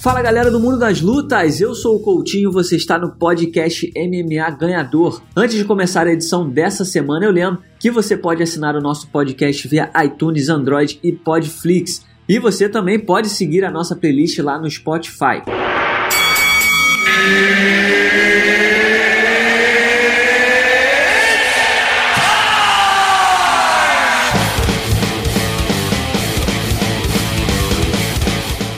Fala galera do mundo das lutas, eu sou o Coutinho, você está no podcast MMA Ganhador. Antes de começar a edição dessa semana, eu lembro que você pode assinar o nosso podcast via iTunes, Android e Podflix. E você também pode seguir a nossa playlist lá no Spotify.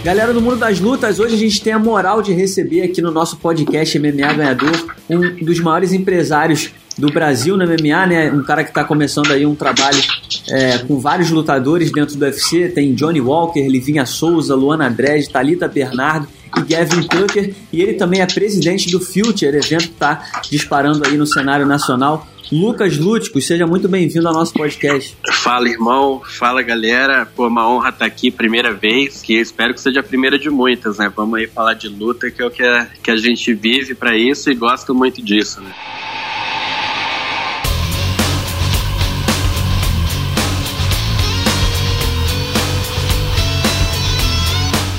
Galera do mundo das lutas, hoje a gente tem a moral de receber aqui no nosso podcast MMA Ganhador um dos maiores empresários do Brasil no MMA, né? Um cara que está começando aí um trabalho é, com vários lutadores dentro do UFC. Tem Johnny Walker, Livinha Souza, Luana Dredd, Talita Bernardo e Gavin Tucker. E ele também é presidente do Future, evento que está disparando aí no cenário nacional. Lucas Lúticos, seja muito bem-vindo ao nosso podcast. Fala, irmão. Fala, galera. Pô, uma honra estar aqui, primeira vez, que espero que seja a primeira de muitas, né? Vamos aí falar de luta, que é o que a, que a gente vive para isso e gosta muito disso, né?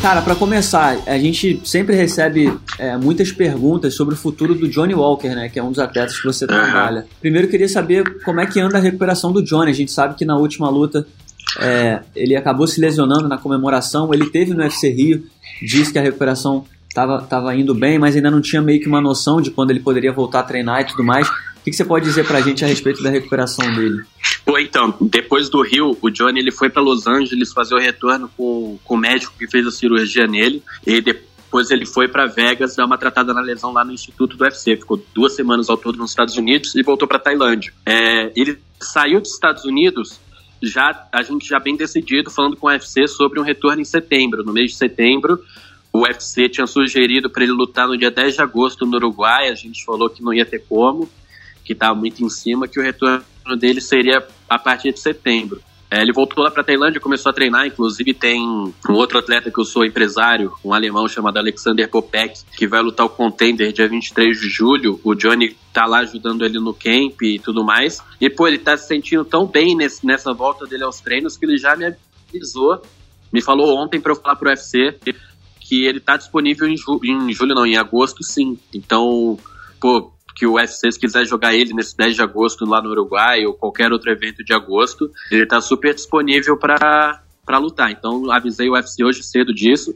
Cara, para começar, a gente sempre recebe é, muitas perguntas sobre o futuro do Johnny Walker, né? Que é um dos atletas que você trabalha. Primeiro, eu queria saber como é que anda a recuperação do Johnny. A gente sabe que na última luta é, ele acabou se lesionando na comemoração. Ele teve no UFC Rio, disse que a recuperação estava tava indo bem, mas ainda não tinha meio que uma noção de quando ele poderia voltar a treinar e tudo mais. O que, você pode dizer pra gente a respeito da recuperação dele? Pô, então, depois do Rio, o Johnny ele foi para Los Angeles fazer o retorno com, com o médico que fez a cirurgia nele. E depois ele foi para Vegas dar uma tratada na lesão lá no Instituto do UFC. Ficou duas semanas ao todo nos Estados Unidos e voltou para Tailândia. É, ele saiu dos Estados Unidos já a gente já bem decidido falando com o UFC sobre um retorno em setembro. No mês de setembro, o UFC tinha sugerido para ele lutar no dia 10 de agosto no Uruguai. A gente falou que não ia ter como que estava muito em cima, que o retorno dele seria a partir de setembro. É, ele voltou lá para Tailândia, começou a treinar, inclusive tem um outro atleta que eu sou empresário, um alemão chamado Alexander Popek, que vai lutar o Contender dia 23 de julho. O Johnny tá lá ajudando ele no camp e tudo mais. E, pô, ele tá se sentindo tão bem nesse, nessa volta dele aos treinos que ele já me avisou, me falou ontem para eu falar pro UFC que ele tá disponível em, ju em julho, não, em agosto sim. Então, pô, que o UFC, se quiser jogar ele nesse 10 de agosto lá no Uruguai ou qualquer outro evento de agosto, ele está super disponível para lutar. Então avisei o UFC hoje cedo disso.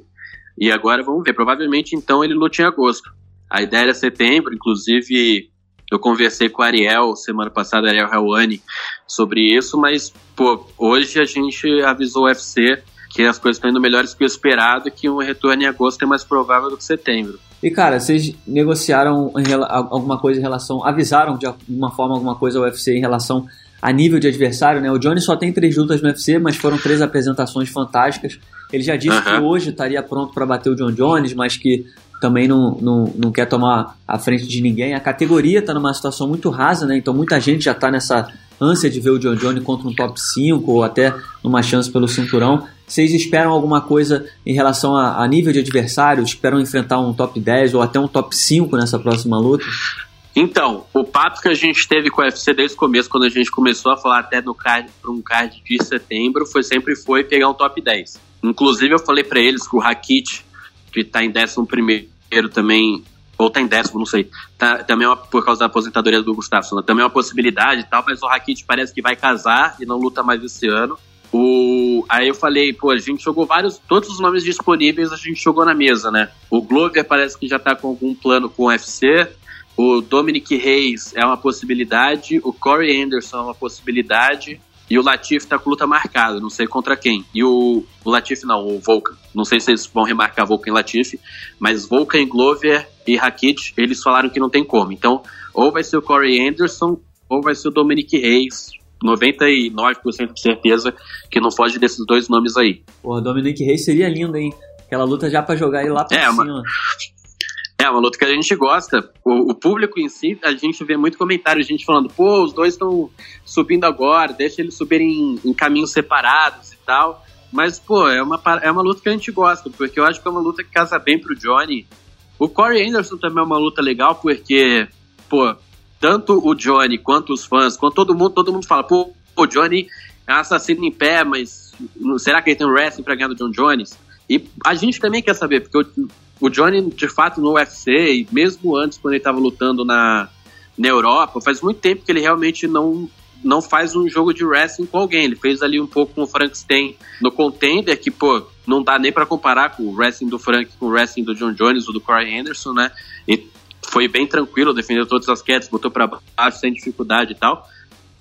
E agora vamos ver. Provavelmente então ele luta em agosto. A ideia era setembro, inclusive eu conversei com o Ariel semana passada, Ariel Helwani, sobre isso, mas pô, hoje a gente avisou o UFC que as coisas estão indo melhores do que o esperado e que um retorno em agosto é mais provável do que setembro. E cara, vocês negociaram alguma coisa em relação, avisaram de alguma forma alguma coisa ao UFC em relação a nível de adversário, né? O Johnny só tem três lutas no UFC, mas foram três apresentações fantásticas. Ele já disse que hoje estaria pronto para bater o John Jones, mas que também não, não, não quer tomar a frente de ninguém. A categoria está numa situação muito rasa, né? Então muita gente já está nessa ânsia de ver o John Jones contra um top 5 ou até numa chance pelo cinturão. Vocês esperam alguma coisa em relação a, a, nível de adversário? Esperam enfrentar um top 10 ou até um top 5 nessa próxima luta? Então, o papo que a gente teve com o UFC desde o começo, quando a gente começou a falar até no card para um card de setembro, foi sempre foi pegar um top 10. Inclusive, eu falei para eles que o Rakit, que está em 11 também, ou tá em décimo, não sei. Tá, também é uma, por causa da aposentadoria do Gustavo, também é uma possibilidade e tal, mas o Rakit parece que vai casar e não luta mais esse ano. O, aí eu falei, pô, a gente jogou vários, todos os nomes disponíveis a gente jogou na mesa, né? O Glover parece que já tá com algum plano com o UFC. O Dominic Reis é uma possibilidade. O Corey Anderson é uma possibilidade. E o Latif tá com luta marcada, não sei contra quem. E o, o Latif não, o Volkan. Não sei se eles vão remarcar Volkan e Latif, mas Volkan, Glover e Rakit, eles falaram que não tem como. Então, ou vai ser o Corey Anderson, ou vai ser o Dominic Reis. 99% de certeza que não foge desses dois nomes aí. Porra, Dominic Reis seria lindo, hein? Aquela luta já para jogar ele lá pra é, cima. Uma... É, uma luta que a gente gosta. O, o, público em si, a gente vê muito comentário, a gente falando, pô, os dois estão subindo agora, deixa eles subirem em, em caminhos separados e tal. Mas, pô, é uma, é uma luta que a gente gosta, porque eu acho que é uma luta que casa bem pro Johnny. O Corey Anderson também é uma luta legal, porque, pô, tanto o Johnny quanto os fãs, quanto todo mundo, todo mundo fala, pô, o Johnny é assassino em pé, mas será que ele tem um wrestling pra ganhar do John Jones? E a gente também quer saber, porque o, o Johnny, de fato, no UFC, e mesmo antes, quando ele estava lutando na, na Europa, faz muito tempo que ele realmente não, não faz um jogo de wrestling com alguém. Ele fez ali um pouco com o Frankenstein no Contender, que, pô, não dá nem para comparar com o wrestling do Frank com o wrestling do John Jones ou do Corey Anderson, né? E foi bem tranquilo, defendeu todas as quedas, botou para baixo sem dificuldade e tal.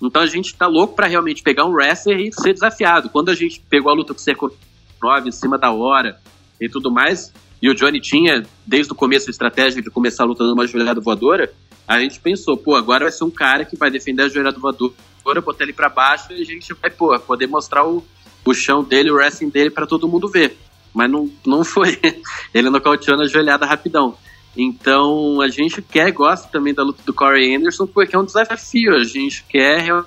Então a gente tá louco para realmente pegar um wrestler e ser desafiado. Quando a gente pegou a luta com o Seco 9 em cima da hora e tudo mais, e o Johnny tinha, desde o começo, a estratégia de começar lutando uma joelhada voadora, a gente pensou, pô, agora vai ser um cara que vai defender a joelhada voadora, botar ele para baixo e a gente vai, pô, poder mostrar o, o chão dele, o wrestling dele para todo mundo ver. Mas não, não foi. ele nocauteou na joelhada rapidão. Então a gente quer, gosta também da luta do Corey Anderson, porque é um desafio. A gente quer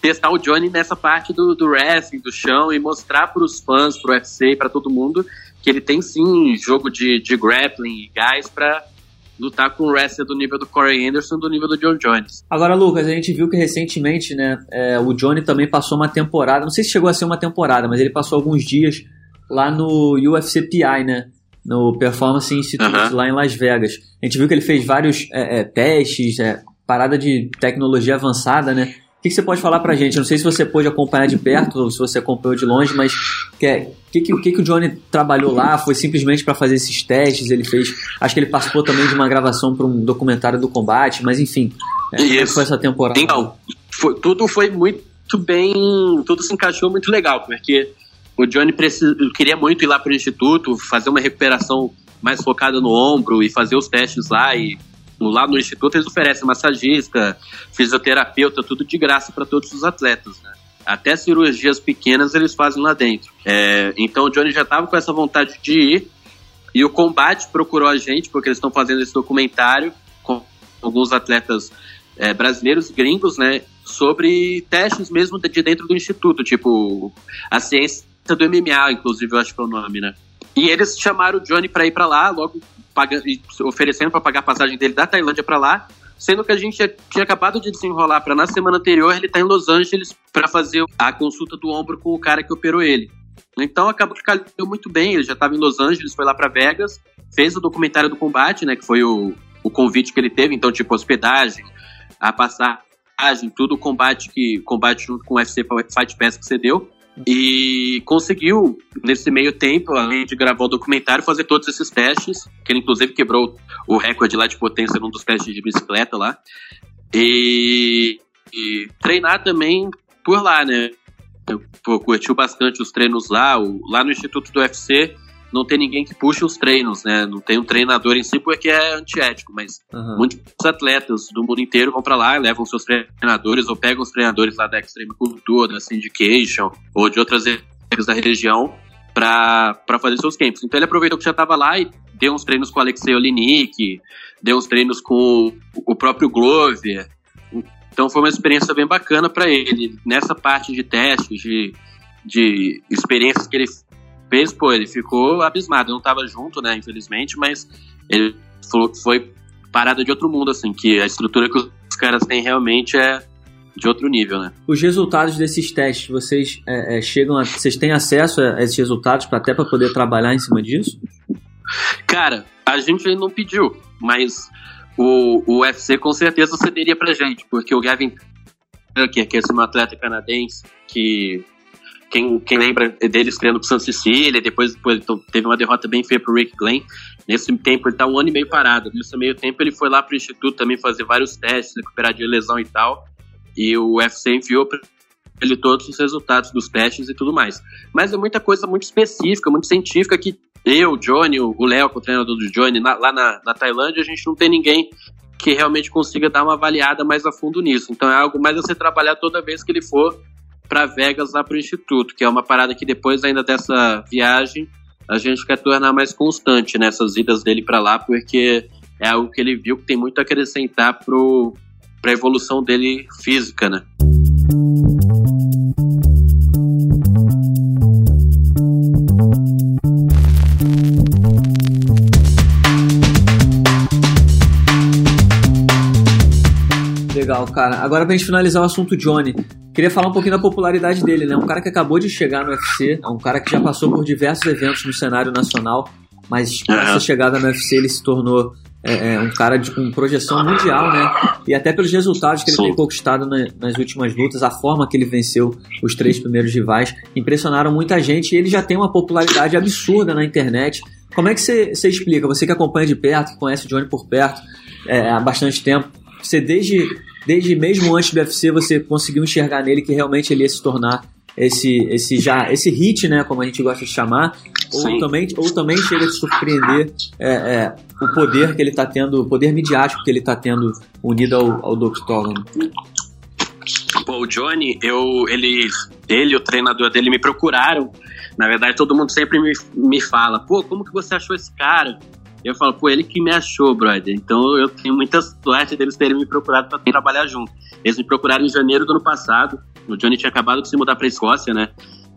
testar o Johnny nessa parte do, do wrestling, do chão, e mostrar para os fãs, para o UFC, para todo mundo, que ele tem sim jogo de, de grappling e gás para lutar com o wrestler do nível do Corey Anderson, do nível do John Jones. Agora, Lucas, a gente viu que recentemente, né, é, o Johnny também passou uma temporada, não sei se chegou a ser uma temporada, mas ele passou alguns dias lá no UFC PI, né? No Performance Institute uhum. lá em Las Vegas. A gente viu que ele fez vários é, é, testes, é, parada de tecnologia avançada, né? O que, que, você pode falar pra gente? Eu não sei se você pôde acompanhar de perto ou se você acompanhou de longe, mas que, é, que, que, o que, que o Johnny trabalhou lá? Foi simplesmente para fazer esses testes? Ele fez. Acho que ele participou também de uma gravação para um documentário do combate, mas enfim. É, como é foi essa temporada? Então, foi, tudo foi muito bem. Tudo se encaixou muito legal, porque o Johnny queria muito ir lá para o instituto, fazer uma recuperação mais focada no ombro e fazer os testes lá. E lá no instituto eles oferecem massagista, fisioterapeuta, tudo de graça para todos os atletas, né? Até cirurgias pequenas eles fazem lá dentro. É, então o Johnny já estava com essa vontade de ir e o combate procurou a gente porque eles estão fazendo esse documentário com alguns atletas é, brasileiros gringos, né? Sobre testes mesmo de dentro do instituto, tipo a ciência do MMA, inclusive, eu acho que é o nome, né? E eles chamaram o Johnny para ir para lá, logo pagando, oferecendo para pagar a passagem dele da Tailândia para lá, sendo que a gente tinha acabado de desenrolar para na semana anterior ele tá em Los Angeles para fazer a consulta do ombro com o cara que operou ele. Então acabou que calhou muito bem, ele já estava em Los Angeles, foi lá para Vegas, fez o documentário do combate, né, que foi o, o convite que ele teve, então tipo hospedagem, a passagem, tudo o combate que combate junto com o UFC Fight Pass que você deu. E conseguiu, nesse meio tempo, além de gravar o documentário, fazer todos esses testes, que ele inclusive quebrou o recorde lá de potência num dos testes de bicicleta lá. E, e treinar também por lá, né? Eu, curtiu bastante os treinos lá. O, lá no Instituto do UFC, não tem ninguém que puxe os treinos, né? Não tem um treinador em si porque é antiético, mas uhum. muitos atletas do mundo inteiro vão para lá, levam seus treinadores ou pegam os treinadores lá da Extreme Cultura, da Syndication ou de outras equipes da região para fazer seus camps. Então ele aproveitou que já estava lá e deu uns treinos com o Alexei Olinik, deu uns treinos com o próprio Glover. Então foi uma experiência bem bacana para ele. Nessa parte de testes, de, de experiências que ele fez, pô, ele ficou abismado. Eu não tava junto, né, infelizmente, mas ele falou que foi parada de outro mundo, assim, que a estrutura que os caras têm realmente é de outro nível, né? Os resultados desses testes, vocês é, é, chegam a, vocês têm acesso a esses resultados para até para poder trabalhar em cima disso? Cara, a gente não pediu, mas o, o UFC com certeza cederia pra gente, porque o Gavin que é esse atleta canadense que quem, quem lembra dele estreando pro San Cecília, depois, depois então, teve uma derrota bem feia pro Rick Glenn. Nesse tempo ele tá um ano e meio parado. Nesse meio tempo ele foi lá pro instituto também fazer vários testes, recuperar de lesão e tal. E o UFC enviou pra ele todos os resultados dos testes e tudo mais. Mas é muita coisa muito específica, muito científica que eu, Johnny, o Léo, o treinador do Johnny, na, lá na, na Tailândia, a gente não tem ninguém que realmente consiga dar uma avaliada mais a fundo nisso. Então é algo mais a ser trabalhar toda vez que ele for para Vegas lá para o Instituto, que é uma parada que depois ainda dessa viagem a gente quer tornar mais constante nessas idas dele para lá, porque é algo que ele viu que tem muito a acrescentar para a evolução dele física, né? Legal, cara. Agora pra gente finalizar o assunto Johnny, Queria falar um pouquinho da popularidade dele, né? Um cara que acabou de chegar no UFC, é um cara que já passou por diversos eventos no cenário nacional, mas com essa chegada no UFC ele se tornou é, é, um cara de, com projeção mundial, né? E até pelos resultados que ele Sim. tem conquistado na, nas últimas lutas, a forma que ele venceu os três primeiros rivais, impressionaram muita gente e ele já tem uma popularidade absurda na internet. Como é que você, explica? Você que acompanha de perto, que conhece o Johnny por perto é, há bastante tempo, você desde, desde mesmo antes do UFC você conseguiu enxergar nele que realmente ele ia se tornar esse, esse já esse hit, né, como a gente gosta de chamar, ou também, ou também chega a te surpreender é, é, o poder que ele está tendo, o poder midiático que ele está tendo unido ao, ao Dr. Pô, o Johnny, eu, ele, ele, o treinador dele me procuraram. Na verdade, todo mundo sempre me, me fala, pô, como que você achou esse cara? Eu falo, pô, ele que me achou, brother. Então eu tenho muita sorte deles terem me procurado para trabalhar junto. Eles me procuraram em janeiro do ano passado. O Johnny tinha acabado de se mudar pra Escócia, né?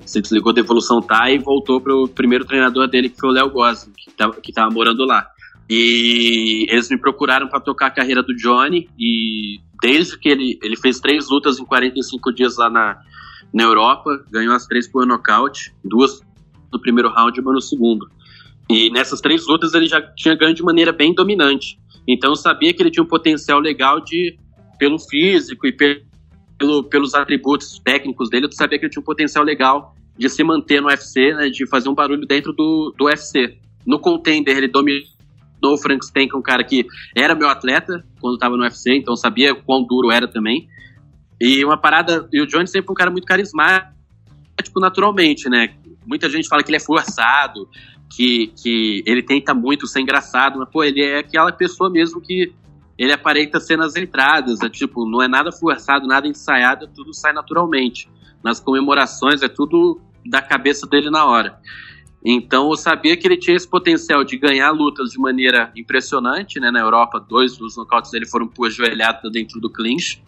Se desligou da Evolução Thai e voltou pro primeiro treinador dele, que foi o Léo Gosling, que tava, que tava morando lá. E eles me procuraram para tocar a carreira do Johnny e desde que ele, ele fez três lutas em 45 dias lá na, na Europa, ganhou as três por nocaute, duas no primeiro round e uma no segundo. E nessas três lutas ele já tinha ganho de maneira bem dominante. Então eu sabia que ele tinha um potencial legal de, pelo físico e pelo, pelos atributos técnicos dele, eu sabia que ele tinha um potencial legal de se manter no UFC, né, de fazer um barulho dentro do, do UFC. No contender ele dominou o Frank Stank, um cara que era meu atleta quando estava no UFC, então sabia quão duro era também. E uma parada, e o Johnny sempre foi um cara muito carismático naturalmente, né? Muita gente fala que ele é forçado, que, que ele tenta muito ser engraçado, mas, pô, ele é aquela pessoa mesmo que ele aparenta ser nas entradas, é tipo, não é nada forçado, nada ensaiado, tudo sai naturalmente. Nas comemorações é tudo da cabeça dele na hora. Então eu sabia que ele tinha esse potencial de ganhar lutas de maneira impressionante, né? Na Europa, dois dos nocautes dele foram por joelhada dentro do clinch.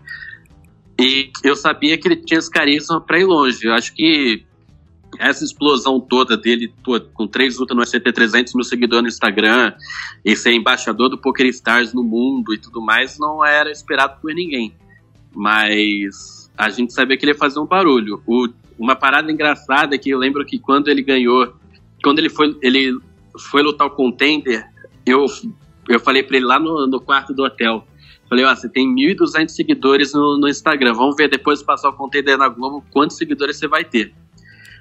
E eu sabia que ele tinha esse carisma para ir longe. Eu acho que essa explosão toda dele, com três lutas no SCT, 300 mil seguidores no Instagram, e ser embaixador do Poker Stars no mundo e tudo mais, não era esperado por ninguém. Mas a gente sabia que ele ia fazer um barulho. O, uma parada engraçada é que eu lembro que quando ele ganhou, quando ele foi, ele foi lutar o contender, eu, eu falei para ele lá no, no quarto do hotel. Falei, ó, você tem 1.200 seguidores no, no Instagram. Vamos ver depois de passar o contender na Globo quantos seguidores você vai ter.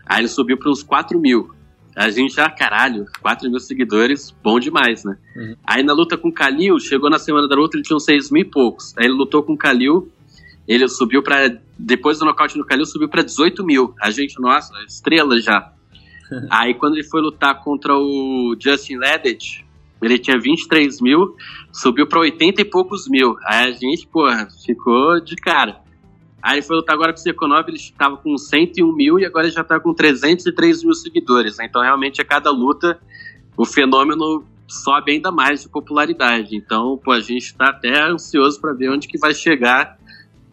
Aí ele subiu para uns 4 mil. A gente já, caralho, 4 mil seguidores, bom demais, né? Uhum. Aí na luta com o Kalil, chegou na semana da luta, ele tinha uns 6 mil e poucos. Aí ele lutou com o Kalil, ele subiu para Depois do nocaute no Kalil, subiu para 18 mil. A gente, nossa, estrela já. Aí quando ele foi lutar contra o Justin Ledet, ele tinha 23 mil, subiu para 80 e poucos mil. Aí a gente, porra, ficou de cara. Aí ele foi lutar agora com o Seconov, ele estava com 101 mil e agora ele já está com 303 mil seguidores. Então, realmente, a cada luta, o fenômeno sobe ainda mais de popularidade. Então, pô, a gente está até ansioso para ver onde que vai chegar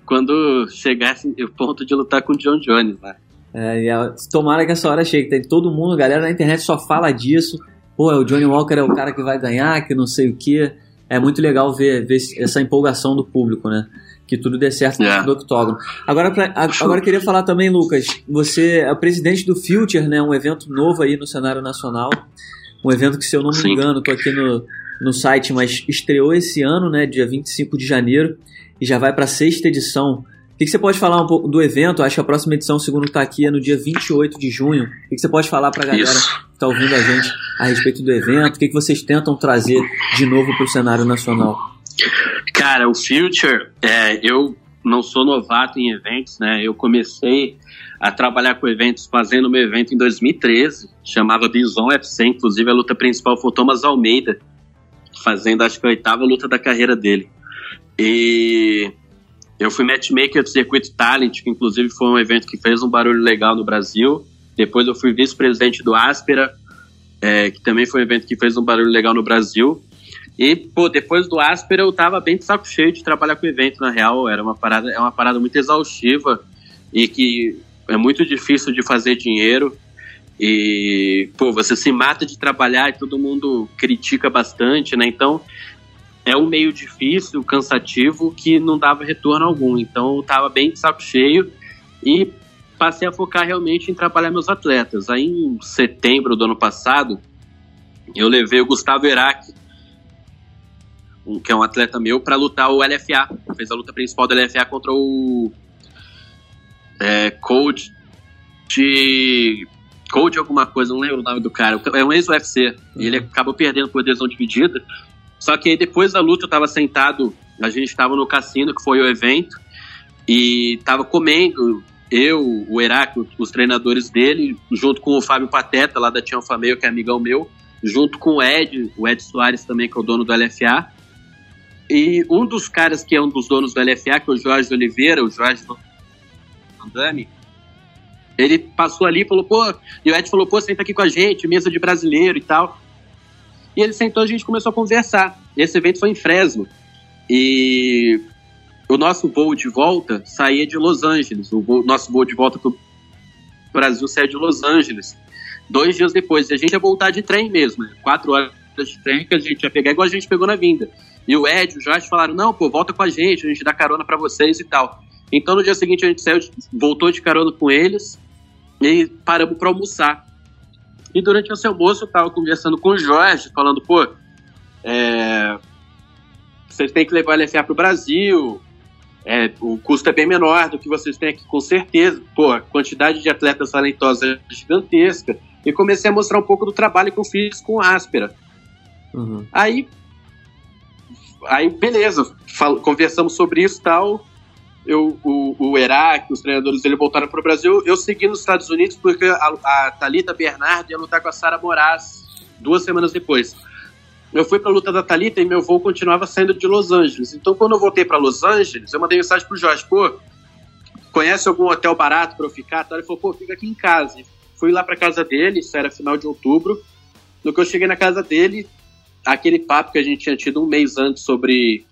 quando chegar o ponto de lutar com o John Jones, né? É, tomara que essa hora chegue. Tem todo mundo, galera na internet só fala disso. Pô, o Johnny Walker é o cara que vai ganhar, que não sei o que. É muito legal ver, ver essa empolgação do público, né? Que tudo dê certo yeah. É. do octógono. Agora, pra, agora eu queria falar também, Lucas, você é presidente do Future, né? Um evento novo aí no cenário nacional. Um evento que, se eu não me Sim. engano, tô aqui no, no site, mas estreou esse ano, né? Dia 25 de janeiro, e já vai para a sexta edição. O que, que, você pode falar um pouco do evento? Acho que a próxima edição, segundo está aqui, é no dia 28 de junho. O que, que você pode falar para a galera Isso. que está ouvindo a gente a respeito do evento? O que, que vocês tentam trazer de novo para o cenário nacional? Cara, o Future, é, eu não sou novato em eventos, né? Eu comecei a trabalhar com eventos fazendo meu evento em 2013, chamava Bison FC, inclusive a luta principal foi o Thomas Almeida, fazendo acho que a oitava luta da carreira dele. E eu fui matchmaker do Circuito Talent, que inclusive foi um evento que fez um barulho legal no Brasil. Depois eu fui vice-presidente do Aspera, é, que também foi um evento que fez um barulho legal no Brasil. E, pô, depois do Aspera eu tava bem de saco cheio de trabalhar com evento, na real. Era uma parada, é uma parada muito exaustiva e que é muito difícil de fazer dinheiro. E, pô, você se mata de trabalhar e todo mundo critica bastante, né? Então, é um meio difícil, cansativo, que não dava retorno algum. Então, eu tava bem de saco cheio. E passei a focar realmente em trabalhar meus atletas. Aí em setembro do ano passado, eu levei o Gustavo Erac, um, que é um atleta meu, para lutar o LFA. Fez a luta principal do LFA contra o é, Coach de. Code alguma coisa, não lembro o nome do cara. É um ex-UFC. Uhum. E ele acabou perdendo por adesão dividida. Só que aí depois da luta eu tava sentado, a gente estava no cassino, que foi o evento, e tava comendo, eu, o Heráclito, os treinadores dele, junto com o Fábio Pateta, lá da Tião Fameio, que é amigão meu, junto com o Ed, o Ed Soares também, que é o dono do LFA. E um dos caras que é um dos donos do LFA, que é o Jorge Oliveira, o Jorge Andame, ele passou ali e falou, pô, e o Ed falou, pô, senta aqui com a gente, mesa de brasileiro e tal. E ele sentou, a gente começou a conversar. Esse evento foi em Fresno. E o nosso voo de volta saía de Los Angeles. O voo, nosso voo de volta para o Brasil saía de Los Angeles. Dois dias depois, a gente ia voltar de trem mesmo, né? quatro horas de trem que a gente ia pegar igual a gente pegou na vinda. E o Ed e o Jorge falaram: não, pô, volta com a gente, a gente dá carona para vocês e tal. Então no dia seguinte a gente saiu, voltou de carona com eles e paramos para almoçar. E durante esse almoço eu tava conversando com o Jorge, falando, pô, é, vocês têm que levar a LFA pro Brasil, é, o custo é bem menor do que vocês têm aqui, com certeza. Pô, a quantidade de atletas talentosos é gigantesca. E comecei a mostrar um pouco do trabalho que eu fiz com Áspera. Uhum. Aí, aí, beleza, fal, conversamos sobre isso e tal eu, o, o Herak, os treinadores dele voltaram para o Brasil. Eu segui nos Estados Unidos porque a, a Thalita Bernard ia lutar com a Sara Moraes duas semanas depois. Eu fui para a luta da Thalita e meu voo continuava saindo de Los Angeles. Então, quando eu voltei para Los Angeles, eu mandei mensagem pro Jorge: pô, conhece algum hotel barato para eu ficar? Ele falou: pô, fica aqui em casa. Fui lá para casa dele, isso era final de outubro. No que eu cheguei na casa dele, aquele papo que a gente tinha tido um mês antes sobre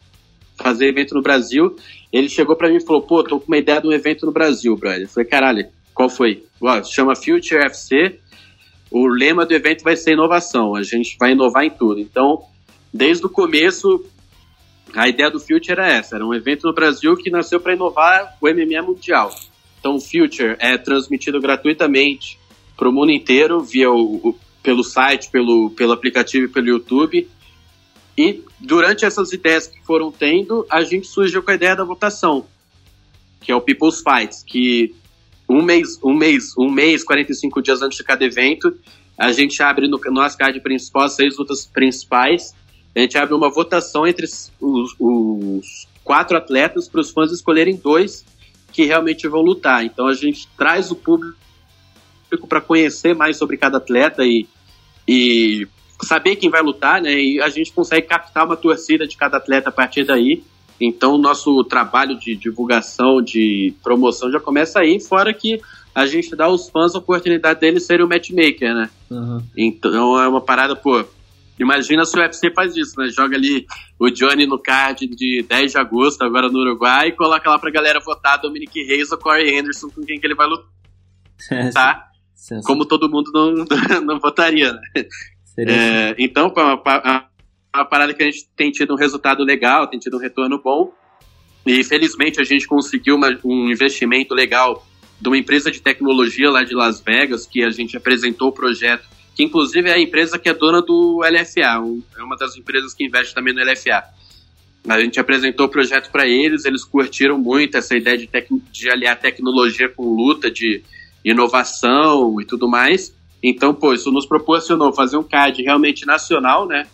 fazer evento no Brasil, ele chegou para mim e falou: pô, tô com uma ideia de um evento no Brasil, brother. Eu falei: caralho, qual foi? Ué, chama Future FC. O lema do evento vai ser inovação. A gente vai inovar em tudo. Então, desde o começo, a ideia do Future era essa: era um evento no Brasil que nasceu para inovar o MMA mundial. Então, o Future é transmitido gratuitamente para o mundo inteiro via o, pelo site, pelo, pelo aplicativo e pelo YouTube. E durante essas ideias que foram tendo, a gente surgiu com a ideia da votação, que é o People's Fights, que um mês, um mês, um mês, 45 dias antes de cada evento, a gente abre no nosso card principal as seis lutas principais. A gente abre uma votação entre os, os quatro atletas para os fãs escolherem dois que realmente vão lutar. Então a gente traz o público para conhecer mais sobre cada atleta e, e saber quem vai lutar, né? E a gente consegue captar uma torcida de cada atleta a partir daí. Então, o nosso trabalho de divulgação, de promoção já começa aí, fora que a gente dá aos fãs a oportunidade deles serem o matchmaker, né? Uhum. Então, é uma parada, pô. Imagina se o UFC faz isso, né? Joga ali o Johnny no card de 10 de agosto, agora no Uruguai, e coloca lá pra galera votar Dominic Reis ou Corey Anderson com quem que ele vai lutar. tá? Como todo mundo não, não votaria, né? É, então, é uma, uma parada que a gente tem tido um resultado legal, tem tido um retorno bom. E felizmente a gente conseguiu uma, um investimento legal de uma empresa de tecnologia lá de Las Vegas, que a gente apresentou o projeto, que inclusive é a empresa que é dona do LFA, um, é uma das empresas que investe também no LFA. A gente apresentou o projeto para eles, eles curtiram muito essa ideia de, de aliar tecnologia com luta, de inovação e tudo mais. Então, pô, isso nos proporcionou fazer um card realmente nacional, né?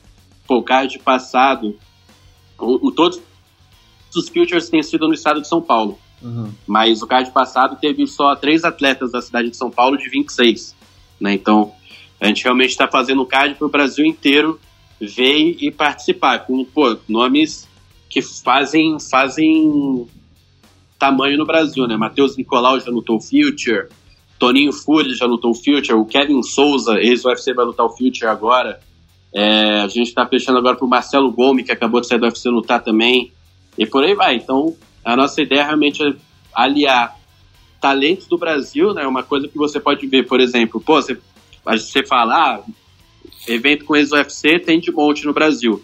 Pô, o card passado, o, o todos os futures têm sido no estado de São Paulo. Uhum. Mas o card passado teve só três atletas da cidade de São Paulo de 26. Né? Então, a gente realmente está fazendo um card para o Brasil inteiro ver e participar, com pô, nomes que fazem, fazem tamanho no Brasil, né? Matheus Nicolau já lutou Future, Toninho Fury já lutou o Future, o Kevin Souza, ex-UFC, vai lutar o Future agora. É, a gente está fechando agora pro Marcelo Gomes, que acabou de sair do UFC lutar também. E por aí vai. Então, a nossa ideia realmente é aliar talentos do Brasil, né? Uma coisa que você pode ver, por exemplo, pô, você, você fala, ah, evento com ex-UFC tem de monte no Brasil.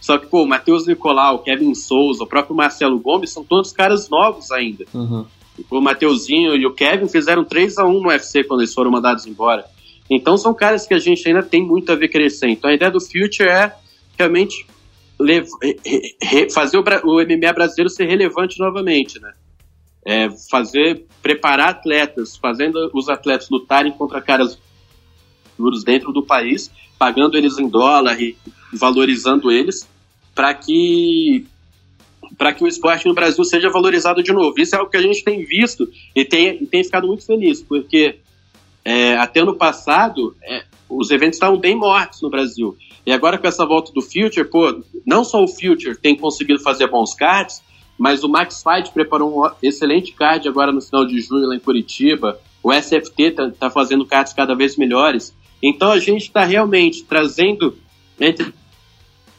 Só que, pô, o Matheus Nicolau, Kevin Souza, o próprio Marcelo Gomes são todos caras novos ainda. Uhum. O Mateuzinho e o Kevin fizeram 3 a 1 no UFC quando eles foram mandados embora. Então são caras que a gente ainda tem muito a ver crescer. Então a ideia do Future é realmente fazer o, MMA brasileiro ser relevante novamente, né? É fazer, preparar atletas, fazendo os atletas lutarem contra caras duros dentro do país, pagando eles em dólar e valorizando eles, para que para que o esporte no Brasil seja valorizado de novo. Isso é algo que a gente tem visto e tem, e tem ficado muito feliz, porque é, até ano passado é, os eventos estavam bem mortos no Brasil. E agora com essa volta do Future, pô, não só o Future tem conseguido fazer bons cards, mas o Max Fight preparou um excelente card agora no final de junho lá em Curitiba. O SFT tá, tá fazendo cards cada vez melhores. Então a gente está realmente trazendo entre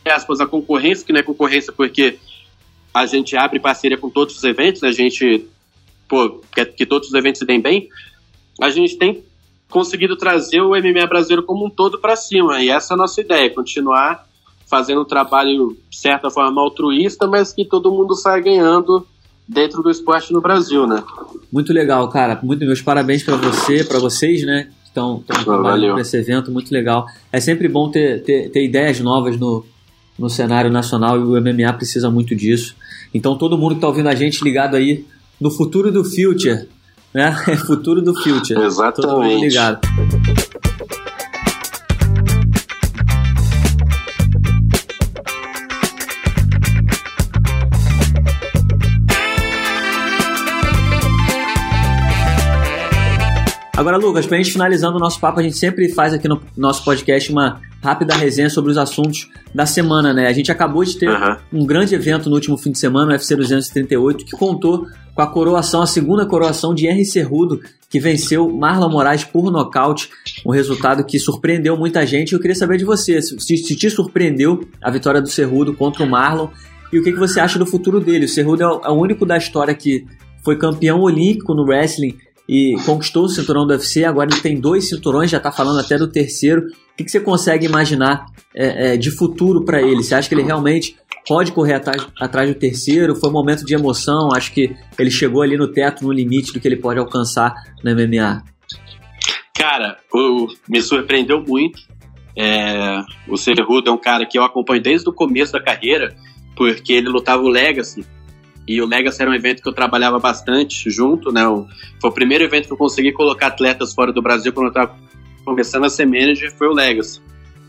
aspas a concorrência, que não é concorrência porque a gente abre parceria com todos os eventos, a gente pô, quer que todos os eventos se deem bem. A gente tem conseguido trazer o MMA brasileiro como um todo para cima. E essa é a nossa ideia, continuar fazendo um trabalho, de certa forma, altruísta, mas que todo mundo saia ganhando dentro do esporte no Brasil, né? Muito legal, cara. Muito meus parabéns para você, para vocês, né? Estão, trabalhando para esse evento, muito legal. É sempre bom ter, ter, ter ideias novas no, no cenário nacional e o MMA precisa muito disso. Então todo mundo que está ouvindo a gente ligado aí no futuro do future, né? É futuro do future. Exatamente. Todo mundo ligado. Agora, Lucas, para a gente finalizando o nosso papo, a gente sempre faz aqui no nosso podcast uma rápida resenha sobre os assuntos da semana, né? A gente acabou de ter uhum. um grande evento no último fim de semana, o UFC 238, que contou com a coroação, a segunda coroação de Henry Cerrudo, que venceu Marlon Moraes por nocaute, um resultado que surpreendeu muita gente. Eu queria saber de você, se, se te surpreendeu a vitória do Cerrudo contra o Marlon e o que, que você acha do futuro dele. O Cerrudo é o, é o único da história que foi campeão olímpico no wrestling e conquistou o cinturão do UFC, agora ele tem dois cinturões, já está falando até do terceiro. O que, que você consegue imaginar é, é, de futuro para ele? Você acha que ele realmente pode correr atrás, atrás do terceiro? Foi um momento de emoção, acho que ele chegou ali no teto, no limite do que ele pode alcançar no MMA. Cara, o, me surpreendeu muito. É, o Cerrudo é um cara que eu acompanho desde o começo da carreira, porque ele lutava o Legacy, e o Legacy era um evento que eu trabalhava bastante junto, né? Foi o primeiro evento que eu consegui colocar atletas fora do Brasil quando eu estava começando a ser manager, foi o Legacy.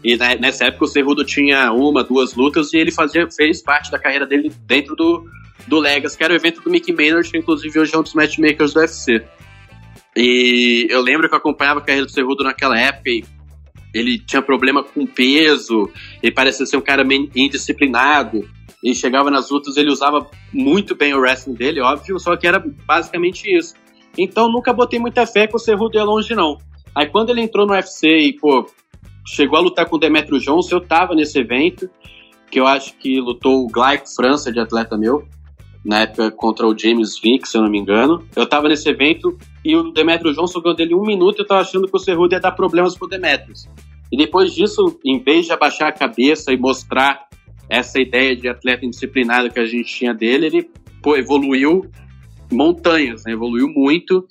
E nessa época o Cerrudo tinha uma, duas lutas e ele fazia, fez parte da carreira dele dentro do, do Legacy, que era o evento do Mickey Maynard, que inclusive hoje é um dos matchmakers do UFC. E eu lembro que eu acompanhava a carreira do Cerrudo naquela época e ele tinha problema com peso, ele parecia ser um cara meio indisciplinado e chegava nas lutas, ele usava muito bem o wrestling dele, óbvio, só que era basicamente isso. Então nunca botei muita fé que o Cerrudo ia longe, não. Aí quando ele entrou no UFC e, pô, chegou a lutar com o Demetrio Johnson, eu tava nesse evento, que eu acho que lutou o Glyco França de atleta meu, na época contra o James Vick, se eu não me engano. Eu tava nesse evento e o Demetrio Johnson ganhou dele um minuto e eu tava achando que o Cerrudo ia dar problemas pro Demetrius. E depois disso, em vez de abaixar a cabeça e mostrar essa ideia de atleta indisciplinado que a gente tinha dele, ele pô, evoluiu montanhas, né? evoluiu muito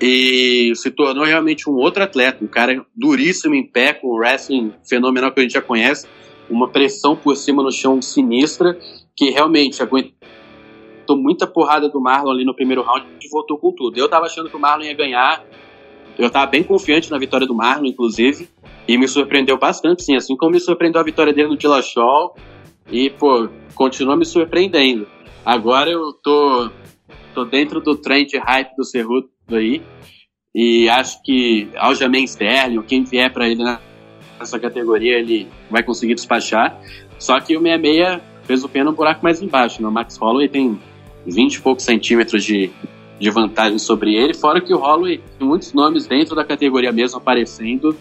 e se tornou realmente um outro atleta, um cara duríssimo em pé, com o wrestling fenomenal que a gente já conhece, uma pressão por cima no chão sinistra, que realmente aguentou muita porrada do Marlon ali no primeiro round e voltou com tudo. Eu tava achando que o Marlon ia ganhar, eu tava bem confiante na vitória do Marlon, inclusive, e me surpreendeu bastante, sim, assim como me surpreendeu a vitória dele no Dillashaw, e, pô, continua me surpreendendo. Agora eu tô, tô dentro do trem de hype do Cerrudo aí. E acho que Aljamain Sterling, quem vier para ele nessa categoria, ele vai conseguir despachar. Só que o 66 fez o pé no buraco mais embaixo. Né? O Max Holloway tem 20 e poucos centímetros de, de vantagem sobre ele. Fora que o Holloway tem muitos nomes dentro da categoria mesmo aparecendo.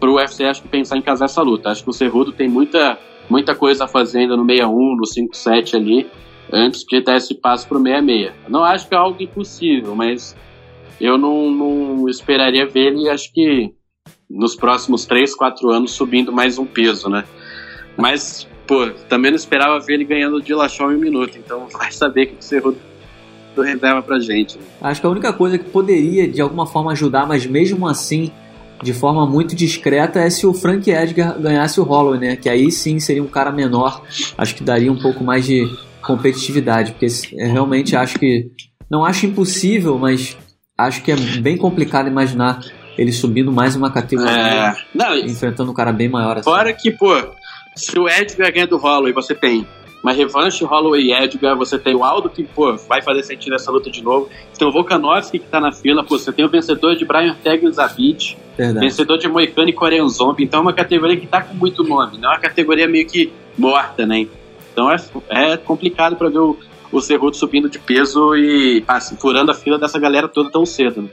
Para o UFC, acho que pensar em casar essa luta. Acho que o Cerrudo tem muita muita coisa fazendo no 61, no 57 ali, antes de dar esse passo pro 66. Não acho que é algo impossível, mas eu não, não esperaria ver ele, acho que nos próximos 3, 4 anos subindo mais um peso, né? Mas, pô, também não esperava ver ele ganhando de Lachon em um minuto, então vai saber que o Cerrudo do reserva pra gente. Acho que a única coisa que poderia de alguma forma ajudar, mas mesmo assim de forma muito discreta é se o Frank Edgar ganhasse o Holloway, né? Que aí sim seria um cara menor, acho que daria um pouco mais de competitividade, porque realmente acho que não acho impossível, mas acho que é bem complicado imaginar ele subindo mais uma categoria, é... Não, enfrentando um cara bem maior assim. Fora que, pô, se o Edgar ganha do Holloway, você tem uma revanche Holloway e Edgar, você tem o Aldo que, pô, vai fazer sentido essa luta de novo. Você tem o Volkanovski que tá na fila, pô, você tem o vencedor de Brian Ortega e Zabit, vencedor de Moicano e Korean Zombie, então é uma categoria que tá com muito nome, não é uma categoria meio que morta, né? Então é, é complicado para ver o, o Cerruto subindo de peso e assim, furando a fila dessa galera toda tão cedo. Né?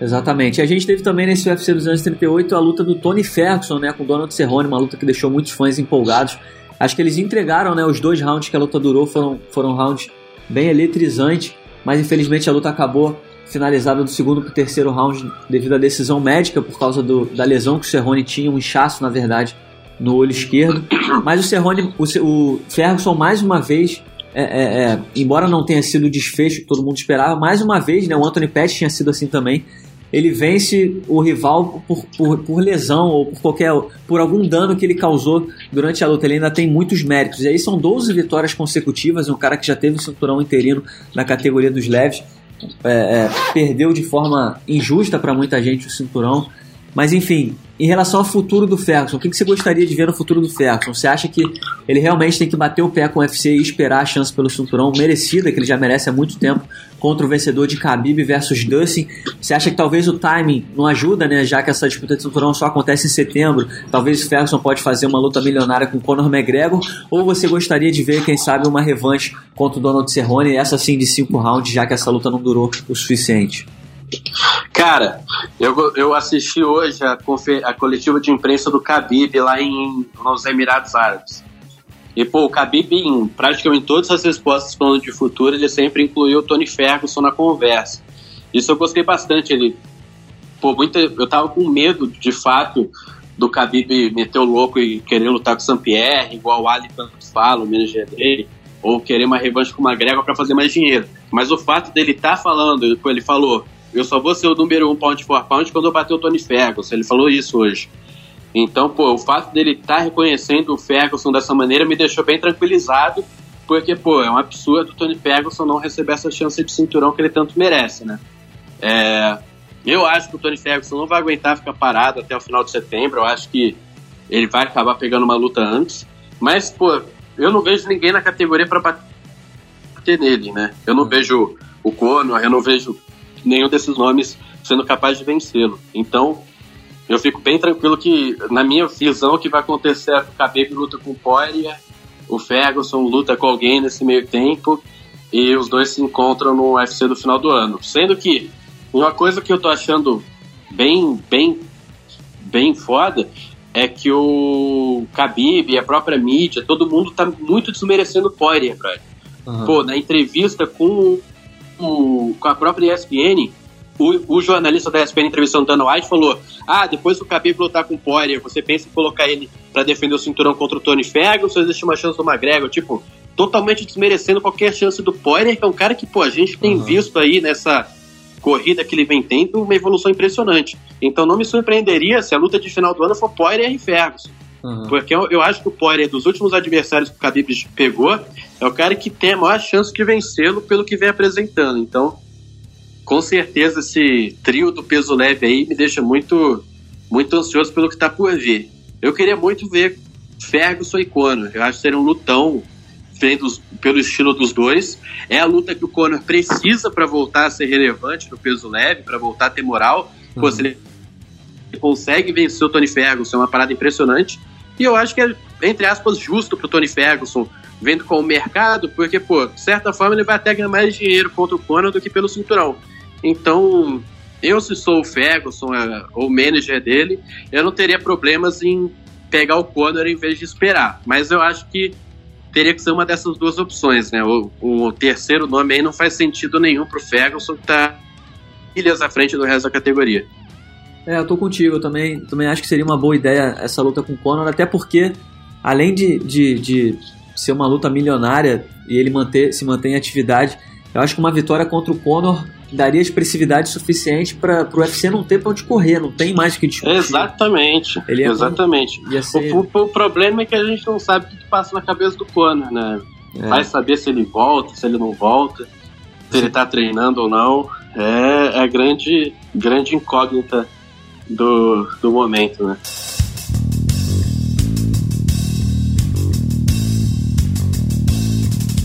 Exatamente. A gente teve também nesse UFC 238 a luta do Tony Ferguson, né, com o Donald Cerrone, uma luta que deixou muitos fãs empolgados. Acho que eles entregaram, né? Os dois rounds que a luta durou foram, foram rounds bem eletrizantes, mas infelizmente a luta acabou finalizada do segundo para o terceiro round devido à decisão médica por causa do, da lesão que o Cerrone tinha, um inchaço na verdade no olho esquerdo. Mas o Cerrone, o, o Ferguson mais uma vez, é, é, é, embora não tenha sido o desfecho que todo mundo esperava, mais uma vez, né? O Anthony Pettis tinha sido assim também ele vence o rival por, por, por, lesão ou por qualquer por algum dano que ele causou durante a luta. Ele ainda tem muitos méritos. E aí são 12 vitórias consecutivas. Um cara que já teve o cinturão interino na categoria dos leves é, é, perdeu de forma injusta para muita gente o cinturão. Mas enfim, em relação ao futuro do Ferguson, o que você gostaria de ver no futuro do Ferguson? Você acha que ele realmente tem que bater o pé com o UFC e esperar a chance pelo cinturão merecida, que ele já merece há muito tempo, contra o vencedor de Khabib versus Dustin? Você acha que talvez o timing não ajuda, né? Já que essa disputa de cinturão só acontece em setembro, talvez o Ferguson pode fazer uma luta milionária com Conor McGregor? Ou você gostaria de ver, quem sabe, uma revanche contra o Donald Cerrone, essa sim de cinco rounds, já que essa luta não durou o suficiente? Cara, eu, eu assisti hoje a, a coletiva de imprensa do Khabib lá em, nos Emirados Árabes. E, pô, o Khabib, em praticamente todas as respostas falando de futuro, ele sempre incluiu o Tony Ferguson na conversa. Isso eu gostei bastante. Ele, pô, muita, eu tava com medo, de fato, do Khabib meter o louco e querer lutar com o Saint-Pierre, igual o Ali tantos falam, o dele, ou querer uma revanche com o McGregor para fazer mais dinheiro. Mas o fato dele estar tá falando, ele falou, eu só vou ser o número um pound for pound quando eu bater o Tony Ferguson. Ele falou isso hoje. Então, pô, o fato dele estar tá reconhecendo o Ferguson dessa maneira me deixou bem tranquilizado, porque, pô, é um absurdo o Tony Ferguson não receber essa chance de cinturão que ele tanto merece, né? É, eu acho que o Tony Ferguson não vai aguentar ficar parado até o final de setembro. Eu acho que ele vai acabar pegando uma luta antes. Mas, pô, eu não vejo ninguém na categoria para bater nele, né? Eu não vejo o Conor, eu não vejo nenhum desses nomes sendo capaz de vencê-lo. Então, eu fico bem tranquilo que, na minha visão, o que vai acontecer é que o Khabib luta com o Poirier, o Ferguson luta com alguém nesse meio tempo e os dois se encontram no UFC do final do ano. Sendo que uma coisa que eu tô achando bem, bem, bem foda é que o Khabib a própria mídia, todo mundo tá muito desmerecendo o Poirier, Brad. Uhum. Pô, na entrevista com com a própria ESPN, o, o, jornalista da ESPN entrevistando o Dana White falou: Ah, depois que o Khabib lutar com o Poirier, você pensa em colocar ele para defender o cinturão contra o Tony Ferguson ou existe uma chance do McGregor? Tipo, totalmente desmerecendo qualquer chance do Poirier, que é um cara que, pô, a gente tem uhum. visto aí nessa corrida que ele vem tendo uma evolução impressionante. Então não me surpreenderia se a luta de final do ano for Poirier e Ferguson. Uhum. Porque eu, eu, acho que o Poirier, dos últimos adversários que o Khabib pegou, é o cara que tem a maior chance de vencê-lo pelo que vem apresentando. Então, com certeza, esse trio do peso leve aí me deixa muito, muito ansioso pelo que está por vir. Eu queria muito ver Ferguson e Conor. Eu acho que seria um lutão feito pelo estilo dos dois. É a luta que o Conor precisa para voltar a ser relevante no peso leve, para voltar a ter moral. Uhum. Pô, se ele consegue vencer o Tony Ferguson, é uma parada impressionante. E eu acho que é, entre aspas, justo pro Tony Ferguson, vendo com o mercado, porque, pô, de certa forma ele vai até ganhar mais dinheiro contra o Conor do que pelo cinturão. Então, eu se sou o Ferguson é, ou o manager dele, eu não teria problemas em pegar o Conor em vez de esperar. Mas eu acho que teria que ser uma dessas duas opções, né? O, o terceiro nome aí não faz sentido nenhum pro Ferguson que tá milhas à frente do resto da categoria. É, eu tô contigo, eu também, também acho que seria uma boa ideia essa luta com o Conor, até porque, além de, de, de ser uma luta milionária e ele manter, se manter em atividade, Eu acho que uma vitória contra o Conor daria expressividade suficiente para o UFC não ter para onde correr, não tem mais o que discutir. Exatamente. Ele é exatamente. Como... Ser... O, o, o, problema é que a gente não sabe o que passa na cabeça do Conor, né? É. Vai saber se ele volta, se ele não volta, se ele tá treinando ou não. É a é grande, grande incógnita do, do momento, né?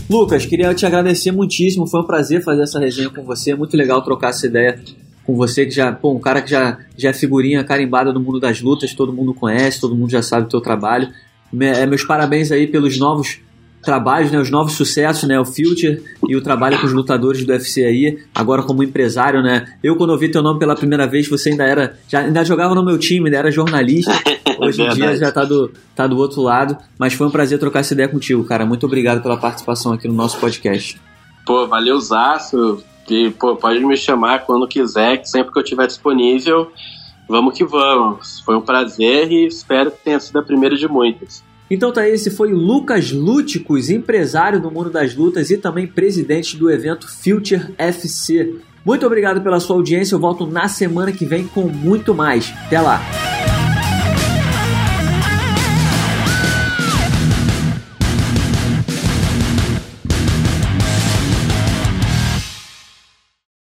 Lucas, queria te agradecer muitíssimo. Foi um prazer fazer essa resenha com você. Muito legal trocar essa ideia com você, que já, pô, um cara que já, já é figurinha carimbada no mundo das lutas, todo mundo conhece, todo mundo já sabe do teu trabalho. Me, é, meus parabéns aí pelos novos trabalhos, né, os novos sucessos, né, o Future e o trabalho com os lutadores do UFC aí, agora como empresário, né. Eu quando ouvi teu nome pela primeira vez, você ainda era, já ainda jogava no meu time, ainda era jornalista. Hoje em dia já tá do, tá do outro lado, mas foi um prazer trocar essa ideia contigo, cara. Muito obrigado pela participação aqui no nosso podcast. Pô, valeu, Zaço. E, pô, pode me chamar quando quiser, que sempre que eu estiver disponível, vamos que vamos. Foi um prazer e espero que tenha sido a primeira de muitas. Então tá, esse foi Lucas Lúticos, empresário do mundo das lutas e também presidente do evento Future FC. Muito obrigado pela sua audiência, eu volto na semana que vem com muito mais. Até lá!